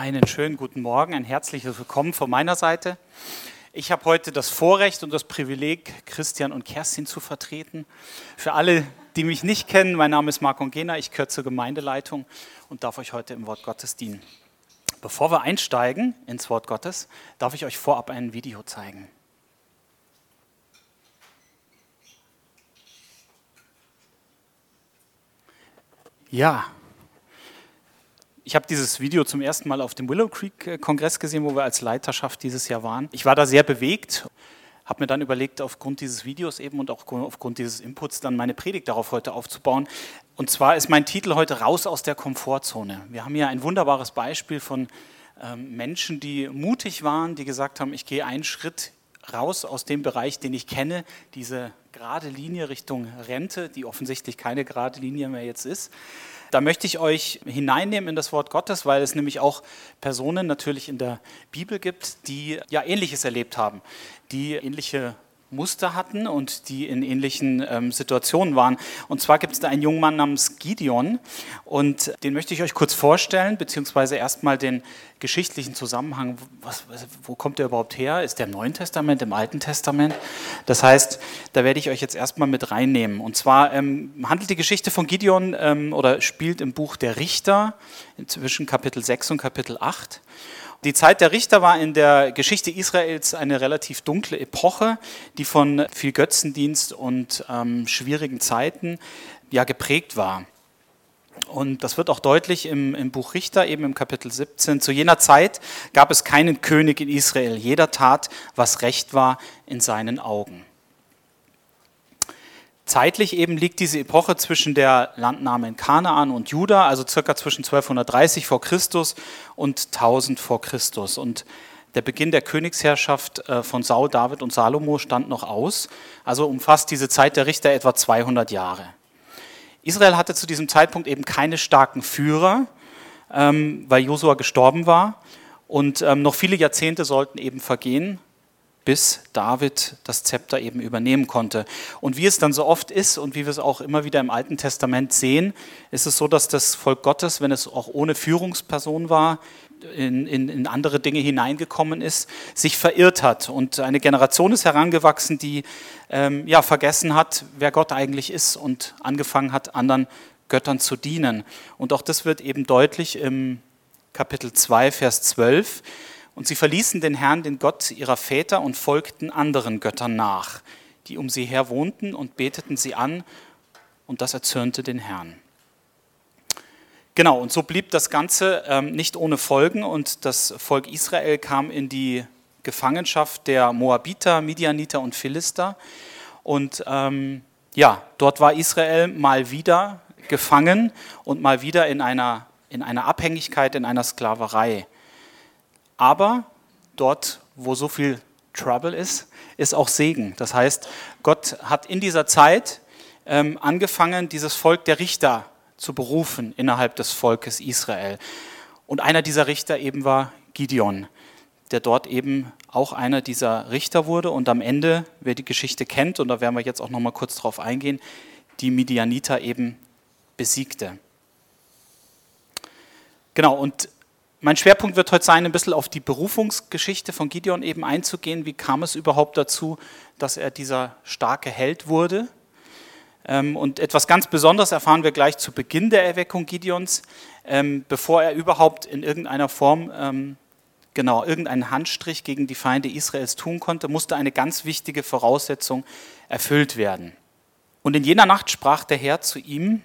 Einen schönen guten Morgen, ein herzliches Willkommen von meiner Seite. Ich habe heute das Vorrecht und das Privileg, Christian und Kerstin zu vertreten. Für alle, die mich nicht kennen, mein Name ist Marc Ongena, ich gehöre zur Gemeindeleitung und darf euch heute im Wort Gottes dienen. Bevor wir einsteigen ins Wort Gottes, darf ich euch vorab ein Video zeigen. Ja, ich habe dieses Video zum ersten Mal auf dem Willow Creek äh, Kongress gesehen, wo wir als Leiterschaft dieses Jahr waren. Ich war da sehr bewegt, habe mir dann überlegt, aufgrund dieses Videos eben und auch aufgrund dieses Inputs dann meine Predigt darauf heute aufzubauen. Und zwar ist mein Titel heute Raus aus der Komfortzone. Wir haben hier ein wunderbares Beispiel von ähm, Menschen, die mutig waren, die gesagt haben, ich gehe einen Schritt raus aus dem Bereich, den ich kenne, diese gerade Linie Richtung Rente, die offensichtlich keine gerade Linie mehr jetzt ist. Da möchte ich euch hineinnehmen in das Wort Gottes, weil es nämlich auch Personen natürlich in der Bibel gibt, die ja Ähnliches erlebt haben, die ähnliche Muster hatten und die in ähnlichen ähm, Situationen waren. Und zwar gibt es da einen jungen Mann namens Gideon und den möchte ich euch kurz vorstellen, beziehungsweise erstmal den geschichtlichen Zusammenhang. Was, wo kommt der überhaupt her? Ist der im Neuen Testament, im Alten Testament? Das heißt, da werde ich euch jetzt erstmal mit reinnehmen. Und zwar ähm, handelt die Geschichte von Gideon ähm, oder spielt im Buch der Richter zwischen Kapitel 6 und Kapitel 8. Die Zeit der Richter war in der Geschichte Israels eine relativ dunkle Epoche, die von viel Götzendienst und ähm, schwierigen Zeiten ja geprägt war. Und das wird auch deutlich im, im, Buch Richter, eben im Kapitel 17. Zu jener Zeit gab es keinen König in Israel. Jeder tat, was recht war in seinen Augen. Zeitlich eben liegt diese Epoche zwischen der Landnahme in Kanaan und Juda, also circa zwischen 1230 vor Christus und 1000 vor Christus. Und der Beginn der Königsherrschaft äh, von Saul, David und Salomo stand noch aus. Also umfasst diese Zeit der Richter etwa 200 Jahre. Israel hatte zu diesem Zeitpunkt eben keine starken Führer, ähm, weil Josua gestorben war. Und ähm, noch viele Jahrzehnte sollten eben vergehen, bis David das Zepter eben übernehmen konnte. Und wie es dann so oft ist und wie wir es auch immer wieder im Alten Testament sehen, ist es so, dass das Volk Gottes, wenn es auch ohne Führungsperson war, in, in, in andere Dinge hineingekommen ist, sich verirrt hat. Und eine Generation ist herangewachsen, die ähm, ja, vergessen hat, wer Gott eigentlich ist und angefangen hat, anderen Göttern zu dienen. Und auch das wird eben deutlich im Kapitel 2, Vers 12. Und sie verließen den Herrn, den Gott ihrer Väter, und folgten anderen Göttern nach, die um sie her wohnten, und beteten sie an, und das erzürnte den Herrn. Genau, und so blieb das Ganze ähm, nicht ohne Folgen, und das Volk Israel kam in die Gefangenschaft der Moabiter, Midianiter und Philister. Und ähm, ja, dort war Israel mal wieder gefangen und mal wieder in einer, in einer Abhängigkeit, in einer Sklaverei. Aber dort, wo so viel Trouble ist, ist auch Segen. Das heißt, Gott hat in dieser Zeit ähm, angefangen, dieses Volk der Richter zu berufen innerhalb des Volkes Israel. Und einer dieser Richter eben war Gideon, der dort eben auch einer dieser Richter wurde und am Ende, wer die Geschichte kennt, und da werden wir jetzt auch noch mal kurz drauf eingehen, die Midianiter eben besiegte. Genau, und mein Schwerpunkt wird heute sein, ein bisschen auf die Berufungsgeschichte von Gideon eben einzugehen. Wie kam es überhaupt dazu, dass er dieser starke Held wurde? Ähm, und etwas ganz Besonderes erfahren wir gleich zu Beginn der Erweckung Gideons, ähm, bevor er überhaupt in irgendeiner Form ähm, genau irgendeinen Handstrich gegen die Feinde Israels tun konnte, musste eine ganz wichtige Voraussetzung erfüllt werden. Und in jener Nacht sprach der Herr zu ihm: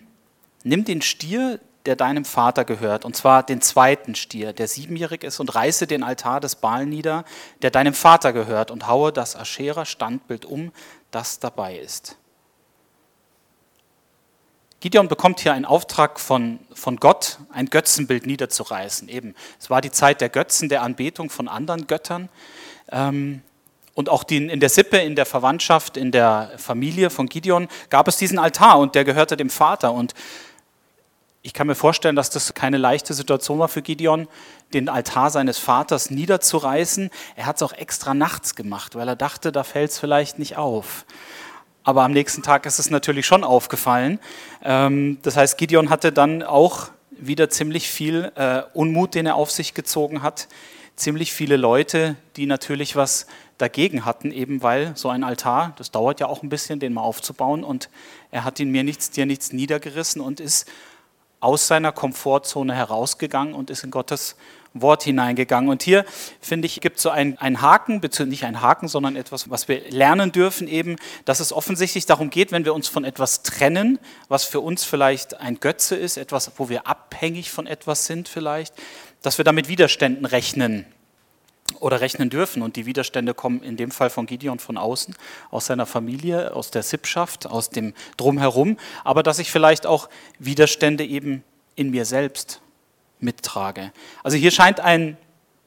Nimm den Stier, der deinem Vater gehört, und zwar den zweiten Stier, der siebenjährig ist, und reiße den Altar des Baal nieder, der deinem Vater gehört, und haue das Aschera-Standbild um, das dabei ist. Gideon bekommt hier einen Auftrag von, von Gott, ein Götzenbild niederzureißen. Eben, es war die Zeit der Götzen, der Anbetung von anderen Göttern. Ähm, und auch die, in der Sippe, in der Verwandtschaft, in der Familie von Gideon gab es diesen Altar und der gehörte dem Vater. Und ich kann mir vorstellen, dass das keine leichte Situation war für Gideon, den Altar seines Vaters niederzureißen. Er hat es auch extra nachts gemacht, weil er dachte, da fällt es vielleicht nicht auf. Aber am nächsten Tag ist es natürlich schon aufgefallen. Ähm, das heißt, Gideon hatte dann auch wieder ziemlich viel äh, Unmut, den er auf sich gezogen hat. Ziemlich viele Leute, die natürlich was dagegen hatten, eben weil so ein Altar, das dauert ja auch ein bisschen, den mal aufzubauen. Und er hat ihn mir nichts, dir nichts niedergerissen und ist aus seiner Komfortzone herausgegangen und ist in Gottes Wort hineingegangen. Und hier, finde ich, gibt es so einen, einen Haken, beziehungsweise nicht einen Haken, sondern etwas, was wir lernen dürfen, eben, dass es offensichtlich darum geht, wenn wir uns von etwas trennen, was für uns vielleicht ein Götze ist, etwas, wo wir abhängig von etwas sind vielleicht, dass wir damit Widerständen rechnen oder rechnen dürfen. Und die Widerstände kommen in dem Fall von Gideon von außen, aus seiner Familie, aus der Sippschaft, aus dem Drumherum, aber dass ich vielleicht auch Widerstände eben in mir selbst mittrage. Also hier scheint ein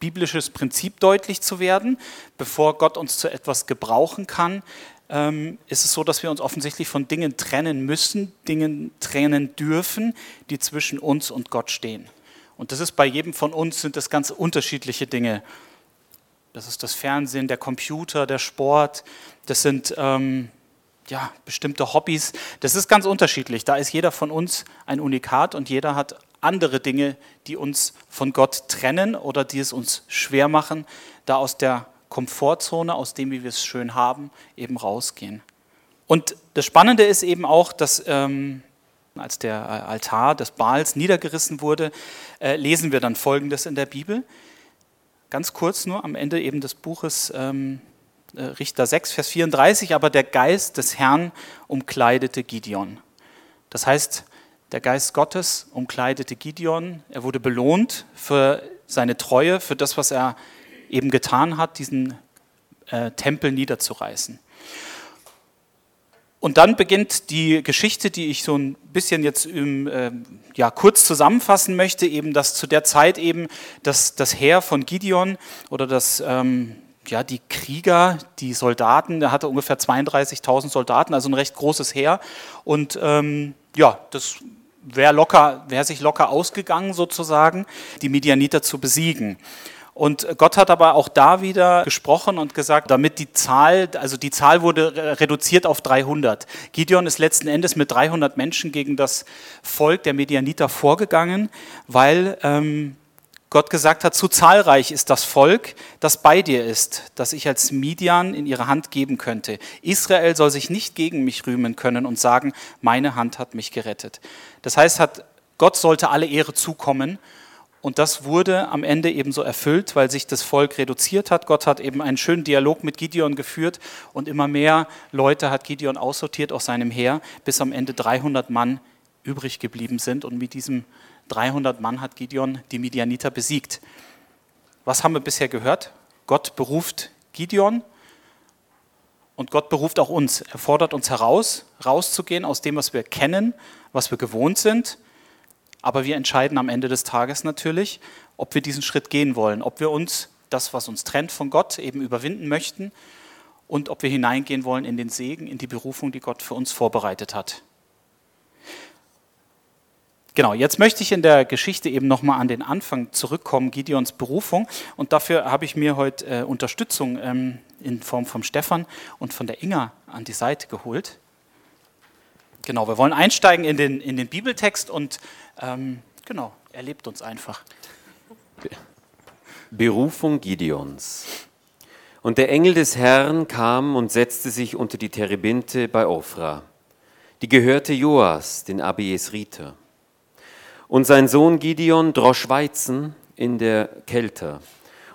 biblisches Prinzip deutlich zu werden. Bevor Gott uns zu etwas gebrauchen kann, ähm, ist es so, dass wir uns offensichtlich von Dingen trennen müssen, Dingen trennen dürfen, die zwischen uns und Gott stehen. Und das ist bei jedem von uns, sind das ganz unterschiedliche Dinge. Das ist das Fernsehen, der Computer, der Sport, das sind ähm, ja, bestimmte Hobbys. Das ist ganz unterschiedlich. Da ist jeder von uns ein Unikat und jeder hat andere Dinge, die uns von Gott trennen oder die es uns schwer machen, da aus der Komfortzone, aus dem, wie wir es schön haben, eben rausgehen. Und das Spannende ist eben auch, dass ähm, als der Altar des Baals niedergerissen wurde, äh, lesen wir dann Folgendes in der Bibel. Ganz kurz nur am Ende eben des Buches ähm, äh, Richter 6, Vers 34, aber der Geist des Herrn umkleidete Gideon. Das heißt, der Geist Gottes umkleidete Gideon. Er wurde belohnt für seine Treue, für das, was er eben getan hat, diesen äh, Tempel niederzureißen. Und dann beginnt die Geschichte, die ich so ein bisschen jetzt im, äh, ja, kurz zusammenfassen möchte, eben dass zu der Zeit eben das, das Heer von Gideon oder das, ähm, ja, die Krieger, die Soldaten, er hatte ungefähr 32.000 Soldaten, also ein recht großes Heer. Und ähm, ja, das wäre locker, wäre sich locker ausgegangen sozusagen, die Midianiter zu besiegen. Und Gott hat aber auch da wieder gesprochen und gesagt, damit die Zahl, also die Zahl wurde reduziert auf 300. Gideon ist letzten Endes mit 300 Menschen gegen das Volk der Medianiter vorgegangen, weil ähm, Gott gesagt hat, zu zahlreich ist das Volk, das bei dir ist, das ich als Midian in ihre Hand geben könnte. Israel soll sich nicht gegen mich rühmen können und sagen, meine Hand hat mich gerettet. Das heißt, hat, Gott sollte alle Ehre zukommen und das wurde am Ende ebenso erfüllt, weil sich das Volk reduziert hat. Gott hat eben einen schönen Dialog mit Gideon geführt und immer mehr Leute hat Gideon aussortiert aus seinem Heer, bis am Ende 300 Mann übrig geblieben sind und mit diesem 300 Mann hat Gideon die Midianiter besiegt. Was haben wir bisher gehört? Gott beruft Gideon und Gott beruft auch uns. Er fordert uns heraus, rauszugehen aus dem, was wir kennen, was wir gewohnt sind. Aber wir entscheiden am Ende des Tages natürlich, ob wir diesen Schritt gehen wollen, ob wir uns das, was uns trennt von Gott, eben überwinden möchten und ob wir hineingehen wollen in den Segen, in die Berufung, die Gott für uns vorbereitet hat. Genau, jetzt möchte ich in der Geschichte eben nochmal an den Anfang zurückkommen, Gideons Berufung. Und dafür habe ich mir heute äh, Unterstützung ähm, in Form von Stefan und von der Inga an die Seite geholt. Genau, wir wollen einsteigen in den, in den Bibeltext und ähm, genau, erlebt uns einfach. Berufung Gideons. Und der Engel des Herrn kam und setzte sich unter die Terebinte bei Ophra. Die gehörte Joas, den Abiesriter. Und sein Sohn Gideon drosch Weizen in der Kälte,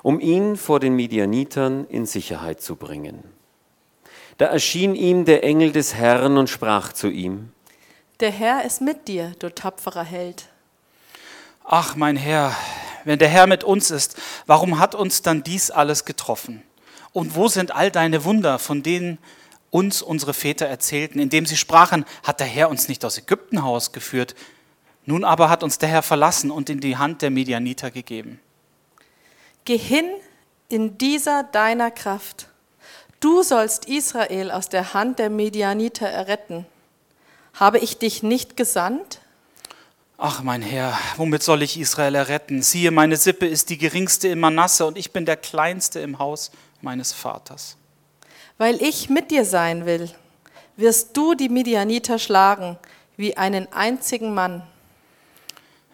um ihn vor den Midianitern in Sicherheit zu bringen. Da erschien ihm der Engel des Herrn und sprach zu ihm, Der Herr ist mit dir, du tapferer Held. Ach mein Herr, wenn der Herr mit uns ist, warum hat uns dann dies alles getroffen? Und wo sind all deine Wunder, von denen uns unsere Väter erzählten, indem sie sprachen, hat der Herr uns nicht aus Ägypten geführt, nun aber hat uns der Herr verlassen und in die Hand der Medianiter gegeben. Geh hin in dieser deiner Kraft. Du sollst Israel aus der Hand der Medianiter erretten. Habe ich dich nicht gesandt? Ach mein Herr, womit soll ich Israel erretten? Siehe, meine Sippe ist die geringste in Manasse und ich bin der kleinste im Haus meines Vaters. Weil ich mit dir sein will, wirst du die Medianiter schlagen wie einen einzigen Mann.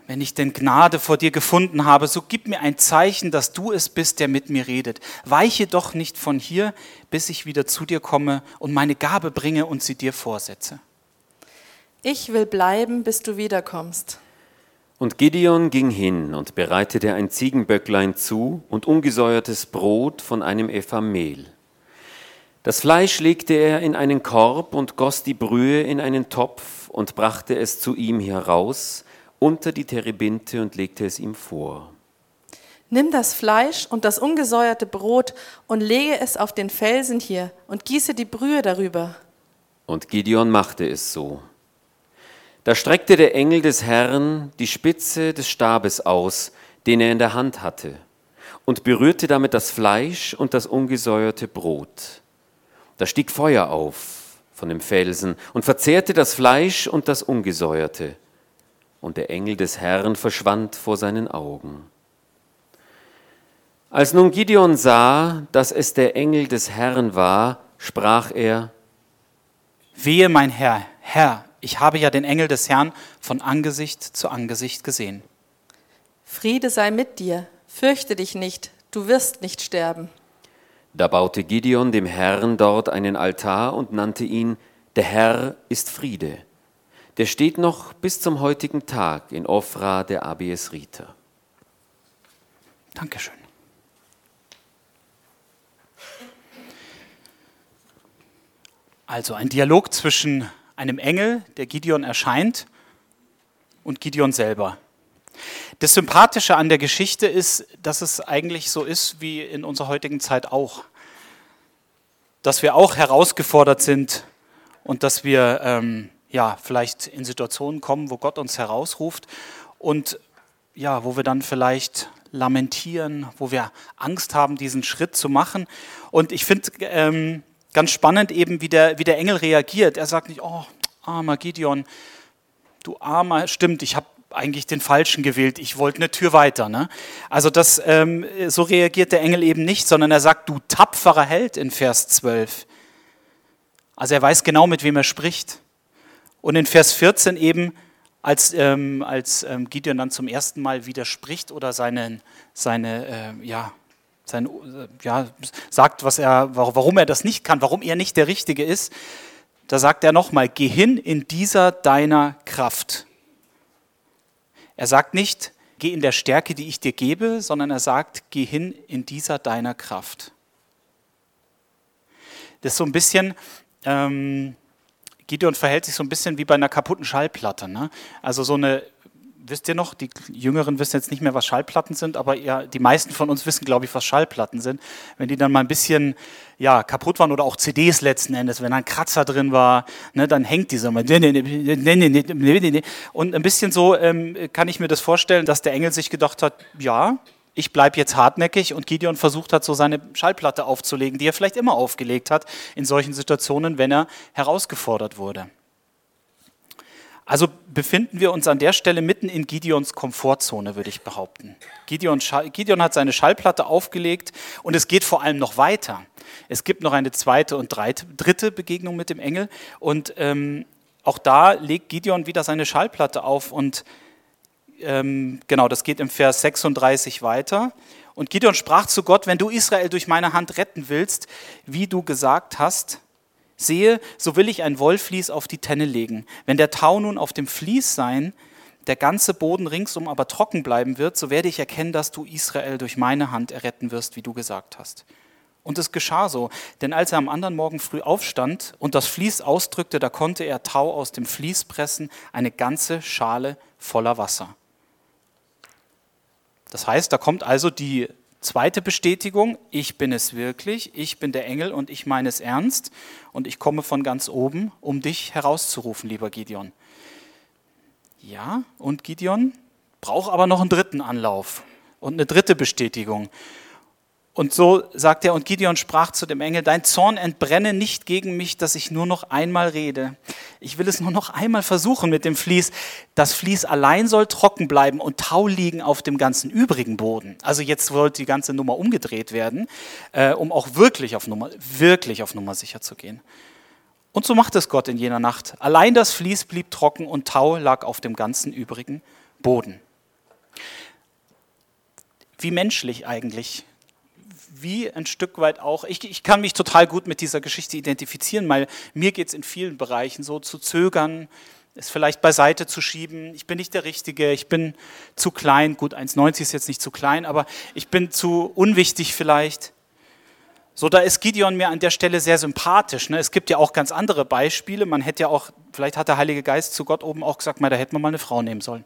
Wenn ich denn Gnade vor dir gefunden habe, so gib mir ein Zeichen, dass du es bist, der mit mir redet. Weiche doch nicht von hier, bis ich wieder zu dir komme und meine Gabe bringe und sie dir vorsetze. Ich will bleiben, bis du wiederkommst. Und Gideon ging hin und bereitete ein Ziegenböcklein zu und ungesäuertes Brot von einem Epha Mehl. Das Fleisch legte er in einen Korb und goss die Brühe in einen Topf und brachte es zu ihm heraus, unter die Terebinte und legte es ihm vor. Nimm das Fleisch und das ungesäuerte Brot und lege es auf den Felsen hier und gieße die Brühe darüber. Und Gideon machte es so. Da streckte der Engel des Herrn die Spitze des Stabes aus, den er in der Hand hatte, und berührte damit das Fleisch und das ungesäuerte Brot. Da stieg Feuer auf von dem Felsen und verzehrte das Fleisch und das Ungesäuerte und der Engel des Herrn verschwand vor seinen Augen. Als nun Gideon sah, dass es der Engel des Herrn war, sprach er, Wehe, mein Herr, Herr, ich habe ja den Engel des Herrn von Angesicht zu Angesicht gesehen. Friede sei mit dir, fürchte dich nicht, du wirst nicht sterben. Da baute Gideon dem Herrn dort einen Altar und nannte ihn, der Herr ist Friede der steht noch bis zum heutigen Tag in Ofra der ABS Rita. Dankeschön. Also ein Dialog zwischen einem Engel, der Gideon erscheint, und Gideon selber. Das Sympathische an der Geschichte ist, dass es eigentlich so ist wie in unserer heutigen Zeit auch. Dass wir auch herausgefordert sind und dass wir ähm, ja, vielleicht in Situationen kommen, wo Gott uns herausruft und ja, wo wir dann vielleicht lamentieren, wo wir Angst haben, diesen Schritt zu machen. Und ich finde ähm, ganz spannend eben, wie der, wie der Engel reagiert. Er sagt nicht, oh, armer Gideon, du armer, stimmt, ich habe eigentlich den Falschen gewählt, ich wollte eine Tür weiter. Ne? Also das, ähm, so reagiert der Engel eben nicht, sondern er sagt, du tapferer Held in Vers 12. Also er weiß genau, mit wem er spricht. Und in Vers 14 eben, als, ähm, als ähm, Gideon dann zum ersten Mal widerspricht oder seine, seine äh, ja, sein, äh, ja, sagt, was er, warum er das nicht kann, warum er nicht der Richtige ist, da sagt er nochmal, geh hin in dieser deiner Kraft. Er sagt nicht, geh in der Stärke, die ich dir gebe, sondern er sagt, geh hin in dieser deiner Kraft. Das ist so ein bisschen, ähm, Gideon verhält sich so ein bisschen wie bei einer kaputten Schallplatte. Ne? Also so eine, wisst ihr noch, die Jüngeren wissen jetzt nicht mehr, was Schallplatten sind, aber ja, die meisten von uns wissen, glaube ich, was Schallplatten sind. Wenn die dann mal ein bisschen ja, kaputt waren oder auch CDs letzten Endes, wenn da ein Kratzer drin war, ne, dann hängt diese mal. Und ein bisschen so ähm, kann ich mir das vorstellen, dass der Engel sich gedacht hat, ja, ich bleibe jetzt hartnäckig und Gideon versucht hat, so seine Schallplatte aufzulegen, die er vielleicht immer aufgelegt hat in solchen Situationen, wenn er herausgefordert wurde. Also befinden wir uns an der Stelle mitten in Gideons Komfortzone, würde ich behaupten. Gideon, Gideon, hat seine Schallplatte aufgelegt und es geht vor allem noch weiter. Es gibt noch eine zweite und dritte Begegnung mit dem Engel und ähm, auch da legt Gideon wieder seine Schallplatte auf und ähm, genau, das geht im Vers 36 weiter. Und Gideon sprach zu Gott, wenn du Israel durch meine Hand retten willst, wie du gesagt hast, sehe, so will ich ein Wollvlies auf die Tenne legen. Wenn der Tau nun auf dem Vlies sein, der ganze Boden ringsum aber trocken bleiben wird, so werde ich erkennen, dass du Israel durch meine Hand erretten wirst, wie du gesagt hast. Und es geschah so, denn als er am anderen Morgen früh aufstand und das Vlies ausdrückte, da konnte er Tau aus dem Vlies pressen, eine ganze Schale voller Wasser. Das heißt, da kommt also die zweite Bestätigung, ich bin es wirklich, ich bin der Engel und ich meine es ernst und ich komme von ganz oben, um dich herauszurufen, lieber Gideon. Ja, und Gideon braucht aber noch einen dritten Anlauf und eine dritte Bestätigung. Und so sagt er, und Gideon sprach zu dem Engel, dein Zorn entbrenne nicht gegen mich, dass ich nur noch einmal rede. Ich will es nur noch einmal versuchen mit dem Vlies. Das Vlies allein soll trocken bleiben und Tau liegen auf dem ganzen übrigen Boden. Also jetzt sollte die ganze Nummer umgedreht werden, äh, um auch wirklich auf, Nummer, wirklich auf Nummer sicher zu gehen. Und so macht es Gott in jener Nacht. Allein das Vlies blieb trocken und Tau lag auf dem ganzen übrigen Boden. Wie menschlich eigentlich. Wie ein Stück weit auch, ich, ich kann mich total gut mit dieser Geschichte identifizieren, weil mir geht es in vielen Bereichen so zu zögern, es vielleicht beiseite zu schieben. Ich bin nicht der Richtige, ich bin zu klein. Gut, 1,90 ist jetzt nicht zu klein, aber ich bin zu unwichtig vielleicht. So, da ist Gideon mir an der Stelle sehr sympathisch. Ne? Es gibt ja auch ganz andere Beispiele. Man hätte ja auch, vielleicht hat der Heilige Geist zu Gott oben auch gesagt, mal, da hätte man mal eine Frau nehmen sollen.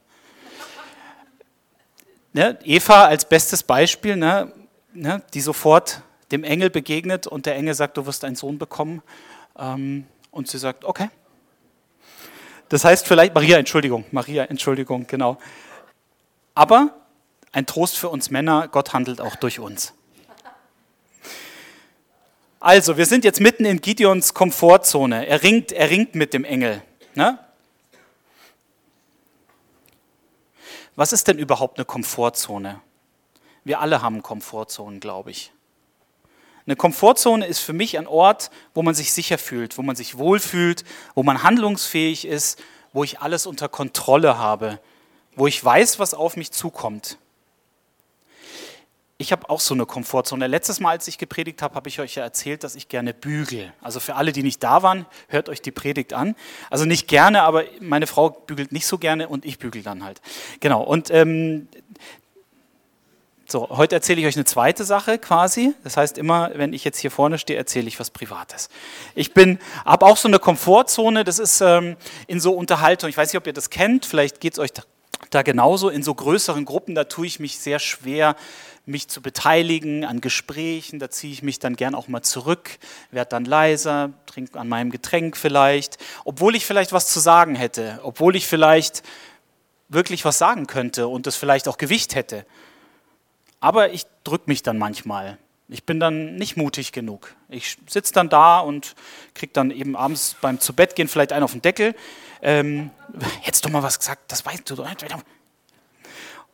Ne? Eva als bestes Beispiel, ne? Ne? die sofort dem Engel begegnet und der Engel sagt, du wirst einen Sohn bekommen. Ähm, und sie sagt, okay, das heißt vielleicht, Maria, Entschuldigung, Maria, Entschuldigung, genau. Aber ein Trost für uns Männer, Gott handelt auch durch uns. Also, wir sind jetzt mitten in Gideons Komfortzone. Er ringt, er ringt mit dem Engel. Ne? Was ist denn überhaupt eine Komfortzone? Wir alle haben Komfortzonen, glaube ich. Eine Komfortzone ist für mich ein Ort, wo man sich sicher fühlt, wo man sich wohlfühlt, wo man handlungsfähig ist, wo ich alles unter Kontrolle habe, wo ich weiß, was auf mich zukommt. Ich habe auch so eine Komfortzone. Letztes Mal, als ich gepredigt habe, habe ich euch ja erzählt, dass ich gerne bügel. Also für alle, die nicht da waren, hört euch die Predigt an. Also nicht gerne, aber meine Frau bügelt nicht so gerne und ich bügel dann halt. Genau. Und ähm, so, heute erzähle ich euch eine zweite Sache quasi. Das heißt, immer, wenn ich jetzt hier vorne stehe, erzähle ich was Privates. Ich bin, habe auch so eine Komfortzone. Das ist ähm, in so Unterhaltung. Ich weiß nicht, ob ihr das kennt. Vielleicht geht es euch da, da genauso. In so größeren Gruppen, da tue ich mich sehr schwer, mich zu beteiligen an Gesprächen. Da ziehe ich mich dann gern auch mal zurück, werde dann leiser, trinke an meinem Getränk vielleicht, obwohl ich vielleicht was zu sagen hätte, obwohl ich vielleicht wirklich was sagen könnte und das vielleicht auch Gewicht hätte. Aber ich drücke mich dann manchmal. Ich bin dann nicht mutig genug. Ich sitze dann da und kriege dann eben abends beim Zubettgehen vielleicht einen auf den Deckel. Ähm, hättest du mal was gesagt, das weißt du.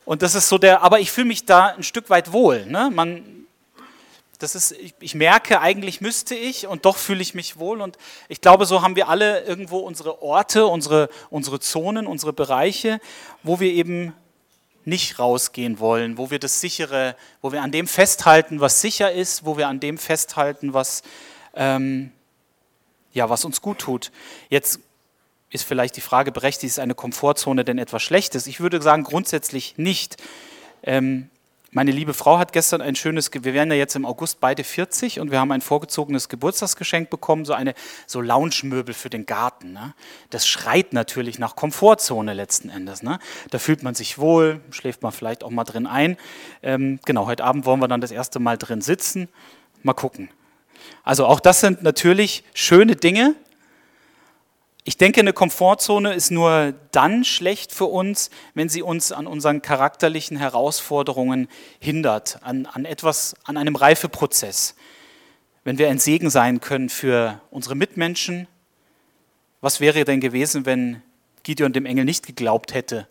Und das ist so der, aber ich fühle mich da ein Stück weit wohl. Ne? Man, das ist, ich, ich merke, eigentlich müsste ich und doch fühle ich mich wohl. Und ich glaube, so haben wir alle irgendwo unsere Orte, unsere, unsere Zonen, unsere Bereiche, wo wir eben nicht rausgehen wollen, wo wir das sichere, wo wir an dem festhalten, was sicher ist, wo wir an dem festhalten, was, ähm, ja, was uns gut tut. Jetzt ist vielleicht die Frage berechtigt, ist eine Komfortzone denn etwas Schlechtes? Ich würde sagen, grundsätzlich nicht. Ähm, meine liebe Frau hat gestern ein schönes, wir werden ja jetzt im August beide 40 und wir haben ein vorgezogenes Geburtstagsgeschenk bekommen, so eine so Lounge-Möbel für den Garten. Ne? Das schreit natürlich nach Komfortzone letzten Endes. Ne? Da fühlt man sich wohl, schläft man vielleicht auch mal drin ein. Ähm, genau, heute Abend wollen wir dann das erste Mal drin sitzen. Mal gucken. Also auch das sind natürlich schöne Dinge, ich denke, eine Komfortzone ist nur dann schlecht für uns, wenn sie uns an unseren charakterlichen Herausforderungen hindert, an, an etwas, an einem Reifeprozess. Wenn wir ein Segen sein können für unsere Mitmenschen, was wäre denn gewesen, wenn Gideon dem Engel nicht geglaubt hätte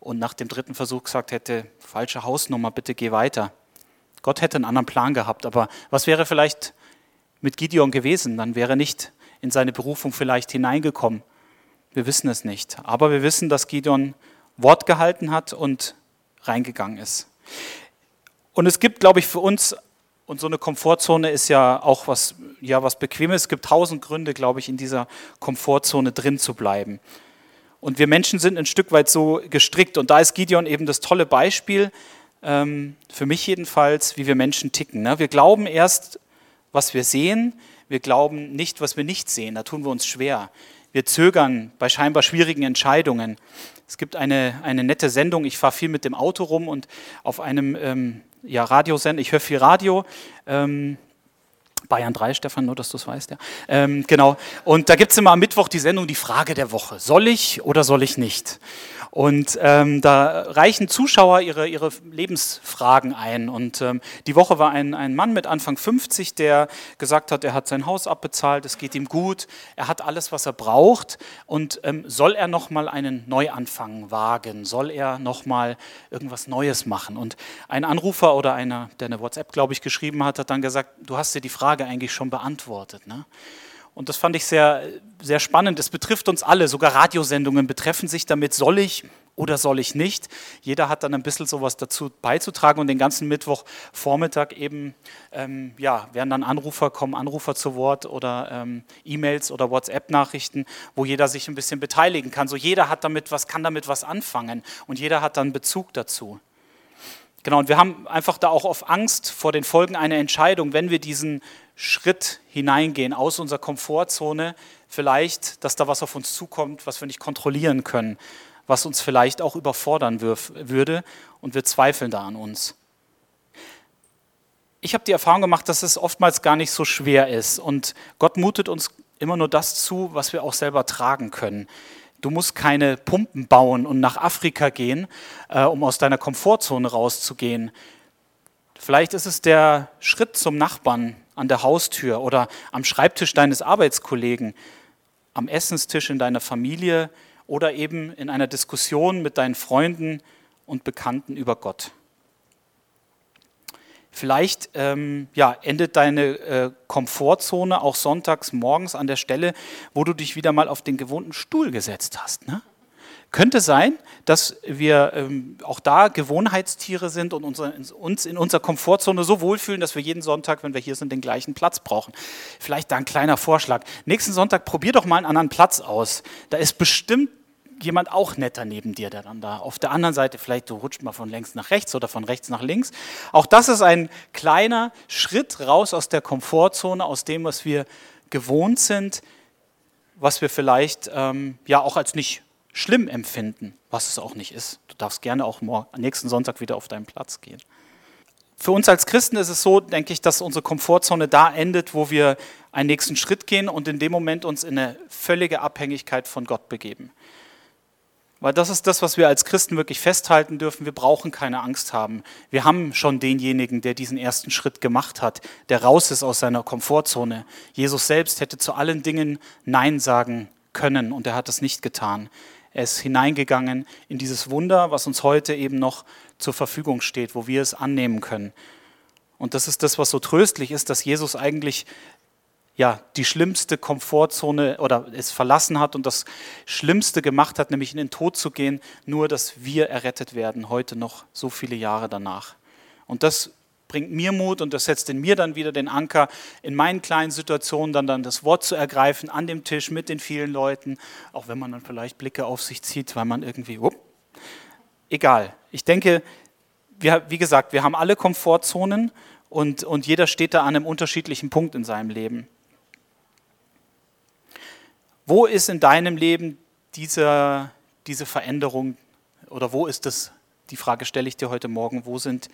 und nach dem dritten Versuch gesagt hätte, falsche Hausnummer, bitte geh weiter. Gott hätte einen anderen Plan gehabt, aber was wäre vielleicht mit Gideon gewesen? Dann wäre nicht in seine Berufung vielleicht hineingekommen? Wir wissen es nicht. Aber wir wissen, dass Gideon Wort gehalten hat und reingegangen ist. Und es gibt, glaube ich, für uns, und so eine Komfortzone ist ja auch was, ja, was Bequemes. Es gibt tausend Gründe, glaube ich, in dieser Komfortzone drin zu bleiben. Und wir Menschen sind ein Stück weit so gestrickt. Und da ist Gideon eben das tolle Beispiel, ähm, für mich jedenfalls, wie wir Menschen ticken. Ne? Wir glauben erst, was wir sehen. Wir glauben nicht, was wir nicht sehen. Da tun wir uns schwer. Wir zögern bei scheinbar schwierigen Entscheidungen. Es gibt eine, eine nette Sendung. Ich fahre viel mit dem Auto rum und auf einem ähm, ja, Radiosender, ich höre viel Radio. Ähm, Bayern 3, Stefan, nur dass du es weißt, ja. Ähm, genau. Und da gibt es immer am Mittwoch die Sendung Die Frage der Woche. Soll ich oder soll ich nicht? Und ähm, da reichen Zuschauer ihre, ihre Lebensfragen ein. Und ähm, die Woche war ein, ein Mann mit Anfang 50, der gesagt hat, er hat sein Haus abbezahlt, es geht ihm gut, er hat alles, was er braucht. Und ähm, soll er nochmal einen Neuanfang wagen? Soll er nochmal irgendwas Neues machen? Und ein Anrufer oder einer, der eine WhatsApp, glaube ich, geschrieben hat, hat dann gesagt, du hast dir die Frage eigentlich schon beantwortet. Ne? Und das fand ich sehr, sehr spannend. Es betrifft uns alle, sogar Radiosendungen betreffen sich damit, soll ich oder soll ich nicht. Jeder hat dann ein bisschen sowas dazu beizutragen und den ganzen Mittwochvormittag eben, ähm, ja, werden dann Anrufer, kommen Anrufer zu Wort oder ähm, E-Mails oder WhatsApp-Nachrichten, wo jeder sich ein bisschen beteiligen kann. So jeder hat damit was, kann damit was anfangen und jeder hat dann Bezug dazu. Genau, und wir haben einfach da auch auf Angst vor den Folgen einer Entscheidung, wenn wir diesen Schritt hineingehen aus unserer Komfortzone, vielleicht, dass da was auf uns zukommt, was wir nicht kontrollieren können, was uns vielleicht auch überfordern würde und wir zweifeln da an uns. Ich habe die Erfahrung gemacht, dass es oftmals gar nicht so schwer ist und Gott mutet uns immer nur das zu, was wir auch selber tragen können. Du musst keine Pumpen bauen und nach Afrika gehen, äh, um aus deiner Komfortzone rauszugehen. Vielleicht ist es der Schritt zum Nachbarn an der Haustür oder am Schreibtisch deines Arbeitskollegen, am Essenstisch in deiner Familie oder eben in einer Diskussion mit deinen Freunden und Bekannten über Gott. Vielleicht ähm, ja, endet deine äh, Komfortzone auch sonntags morgens an der Stelle, wo du dich wieder mal auf den gewohnten Stuhl gesetzt hast. Ne? Könnte sein, dass wir ähm, auch da Gewohnheitstiere sind und unser, uns in unserer Komfortzone so wohlfühlen, dass wir jeden Sonntag, wenn wir hier sind, den gleichen Platz brauchen. Vielleicht da ein kleiner Vorschlag. Nächsten Sonntag probier doch mal einen anderen Platz aus. Da ist bestimmt jemand auch netter neben dir, der dann da auf der anderen Seite, vielleicht du rutscht mal von links nach rechts oder von rechts nach links. Auch das ist ein kleiner Schritt raus aus der Komfortzone, aus dem, was wir gewohnt sind, was wir vielleicht ähm, ja auch als nicht schlimm empfinden, was es auch nicht ist. Du darfst gerne auch morgen, nächsten Sonntag wieder auf deinen Platz gehen. Für uns als Christen ist es so, denke ich, dass unsere Komfortzone da endet, wo wir einen nächsten Schritt gehen und in dem Moment uns in eine völlige Abhängigkeit von Gott begeben. Weil das ist das, was wir als Christen wirklich festhalten dürfen. Wir brauchen keine Angst haben. Wir haben schon denjenigen, der diesen ersten Schritt gemacht hat, der raus ist aus seiner Komfortzone. Jesus selbst hätte zu allen Dingen Nein sagen können und er hat es nicht getan. Er ist hineingegangen in dieses Wunder, was uns heute eben noch zur Verfügung steht, wo wir es annehmen können. Und das ist das, was so tröstlich ist, dass Jesus eigentlich ja, die schlimmste Komfortzone oder es verlassen hat und das Schlimmste gemacht hat, nämlich in den Tod zu gehen, nur dass wir errettet werden, heute noch so viele Jahre danach. Und das bringt mir Mut und das setzt in mir dann wieder den Anker, in meinen kleinen Situationen dann, dann das Wort zu ergreifen, an dem Tisch mit den vielen Leuten, auch wenn man dann vielleicht Blicke auf sich zieht, weil man irgendwie, up, egal. Ich denke, wir, wie gesagt, wir haben alle Komfortzonen und, und jeder steht da an einem unterschiedlichen Punkt in seinem Leben. Wo ist in deinem Leben diese, diese Veränderung oder wo ist das, die Frage stelle ich dir heute Morgen, wo sind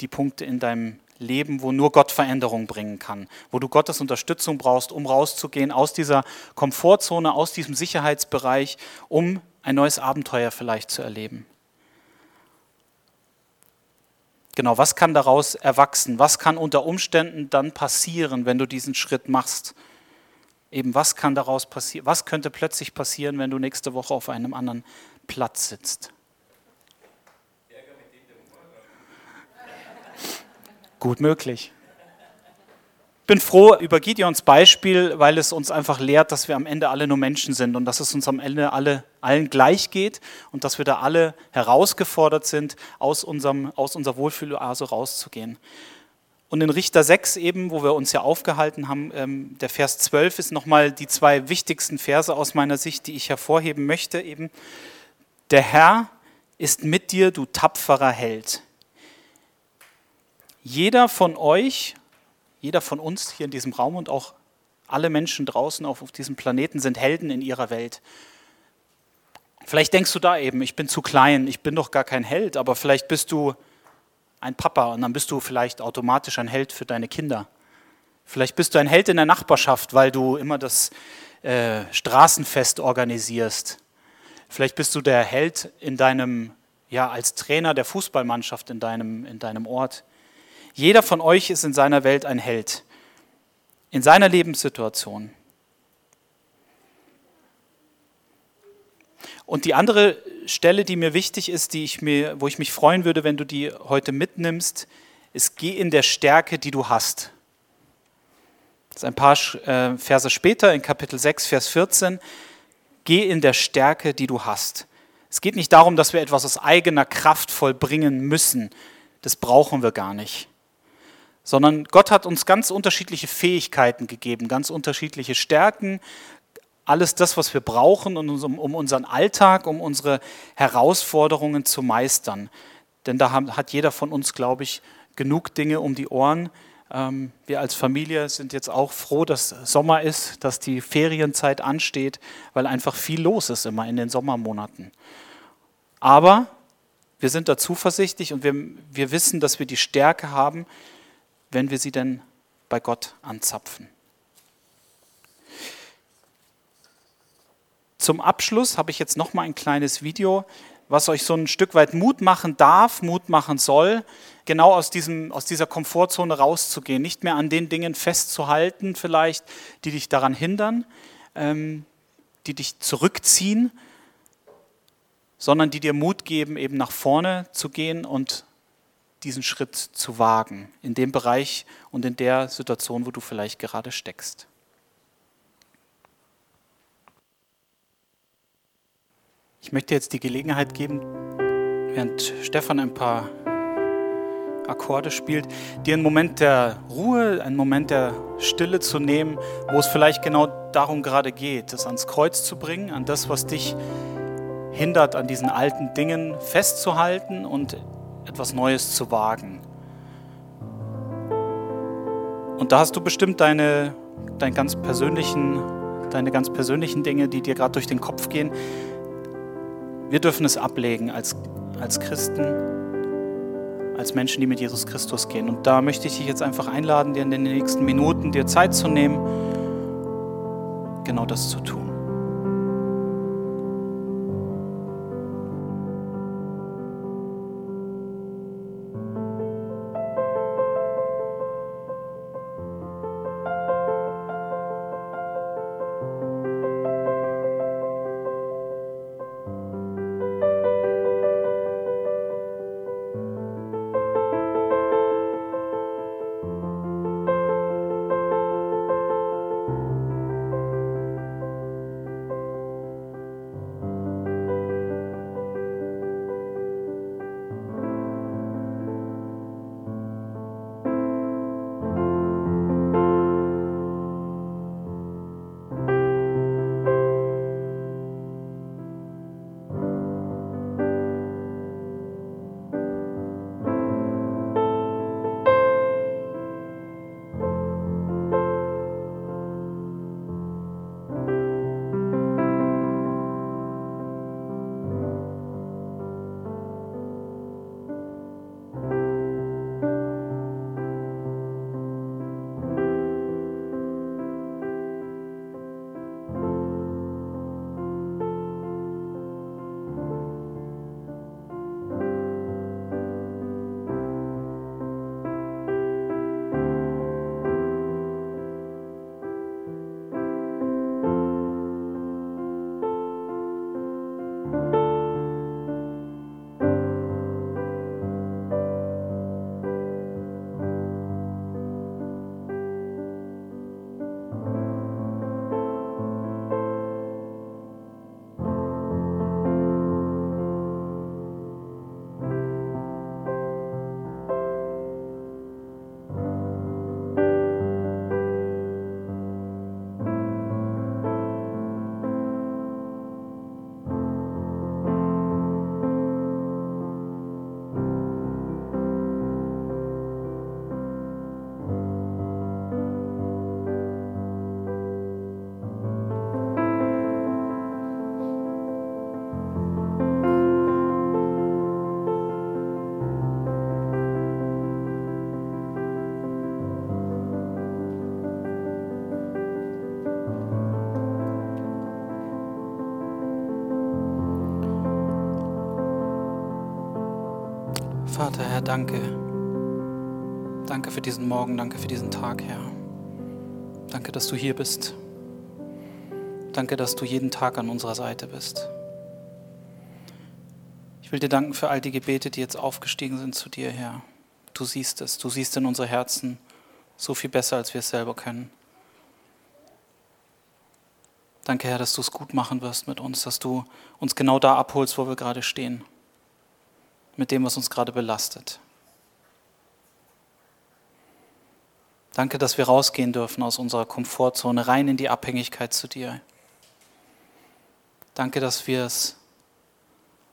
die Punkte in deinem Leben, wo nur Gott Veränderung bringen kann, wo du Gottes Unterstützung brauchst, um rauszugehen aus dieser Komfortzone, aus diesem Sicherheitsbereich, um ein neues Abenteuer vielleicht zu erleben. Genau, was kann daraus erwachsen? Was kann unter Umständen dann passieren, wenn du diesen Schritt machst? Eben, was kann daraus passieren? Was könnte plötzlich passieren, wenn du nächste Woche auf einem anderen Platz sitzt? Gut möglich. Ich bin froh über Gideons Beispiel, weil es uns einfach lehrt, dass wir am Ende alle nur Menschen sind und dass es uns am Ende alle, allen gleich geht und dass wir da alle herausgefordert sind, aus, unserem, aus unserer Wohlfühloase rauszugehen. Und in Richter 6 eben, wo wir uns ja aufgehalten haben, ähm, der Vers 12 ist nochmal die zwei wichtigsten Verse aus meiner Sicht, die ich hervorheben möchte. Eben, der Herr ist mit dir, du tapferer Held. Jeder von euch, jeder von uns hier in diesem Raum und auch alle Menschen draußen auf, diesem Planeten sind Helden in ihrer Welt. Vielleicht denkst du da eben, ich bin zu klein, ich bin doch gar kein Held, aber vielleicht bist du ein Papa und dann bist du vielleicht automatisch ein Held für deine Kinder. Vielleicht bist du ein Held in der Nachbarschaft, weil du immer das äh, Straßenfest organisierst. Vielleicht bist du der Held in deinem, ja, als Trainer der Fußballmannschaft in deinem, in deinem Ort. Jeder von euch ist in seiner Welt ein Held, in seiner Lebenssituation. Und die andere Stelle, die mir wichtig ist, die ich mir, wo ich mich freuen würde, wenn du die heute mitnimmst, ist, geh in der Stärke, die du hast. Das ist ein paar äh, Verse später in Kapitel 6, Vers 14. Geh in der Stärke, die du hast. Es geht nicht darum, dass wir etwas aus eigener Kraft vollbringen müssen. Das brauchen wir gar nicht. Sondern Gott hat uns ganz unterschiedliche Fähigkeiten gegeben, ganz unterschiedliche Stärken, alles das, was wir brauchen, um, unseren Alltag, um unsere Herausforderungen zu meistern. Denn da hat jeder von uns, glaube ich, genug Dinge um die Ohren. Ähm, wir als Familie sind jetzt auch froh, dass Sommer ist, dass die Ferienzeit ansteht, weil einfach viel los ist immer in den Sommermonaten. Aber wir sind da zuversichtlich und wir, wir wissen, dass wir die Stärke haben, wenn wir sie denn bei Gott anzapfen. Zum Abschluss habe ich jetzt noch mal ein kleines Video, was euch so ein Stück weit Mut machen darf, Mut machen soll, genau aus, diesem, aus dieser Komfortzone rauszugehen, nicht mehr an den Dingen festzuhalten vielleicht, die dich daran hindern, ähm, die dich zurückziehen, sondern die dir Mut geben, eben nach vorne zu gehen und diesen Schritt zu wagen, in dem Bereich und in der Situation, wo du vielleicht gerade steckst. Ich möchte jetzt die Gelegenheit geben, während Stefan ein paar Akkorde spielt, dir einen Moment der Ruhe, einen Moment der Stille zu nehmen, wo es vielleicht genau darum gerade geht, das ans Kreuz zu bringen, an das, was dich hindert, an diesen alten Dingen festzuhalten und etwas Neues zu wagen. Und da hast du bestimmt deine, deine ganz persönlichen, deine ganz persönlichen Dinge, die dir gerade durch den Kopf gehen. Wir dürfen es ablegen als, als Christen, als Menschen, die mit Jesus Christus gehen. Und da möchte ich dich jetzt einfach einladen, dir in den nächsten Minuten dir Zeit zu nehmen, genau das zu tun. Vater, Herr, danke. Danke für diesen Morgen, danke für diesen Tag, Herr. Danke, dass du hier bist. Danke, dass du jeden Tag an unserer Seite bist. Ich will dir danken für all die Gebete, die jetzt aufgestiegen sind zu dir, Herr. Du siehst es, du siehst in unsere Herzen so viel besser, als wir es selber können. Danke, Herr, dass du es gut machen wirst mit uns, dass du uns genau da abholst, wo wir gerade stehen, mit dem, was uns gerade belastet. Danke, dass wir rausgehen dürfen aus unserer Komfortzone, rein in die Abhängigkeit zu dir. Danke, dass wir es,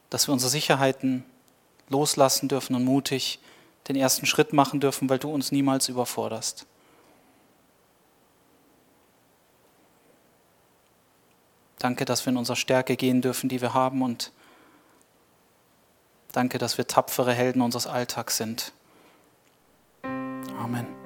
dass wir unsere Sicherheiten loslassen dürfen und mutig den ersten Schritt machen dürfen, weil du uns niemals überforderst. Danke, dass wir in unsere Stärke gehen dürfen, die wir haben und danke, dass wir tapfere Helden unseres Alltags sind. Amen.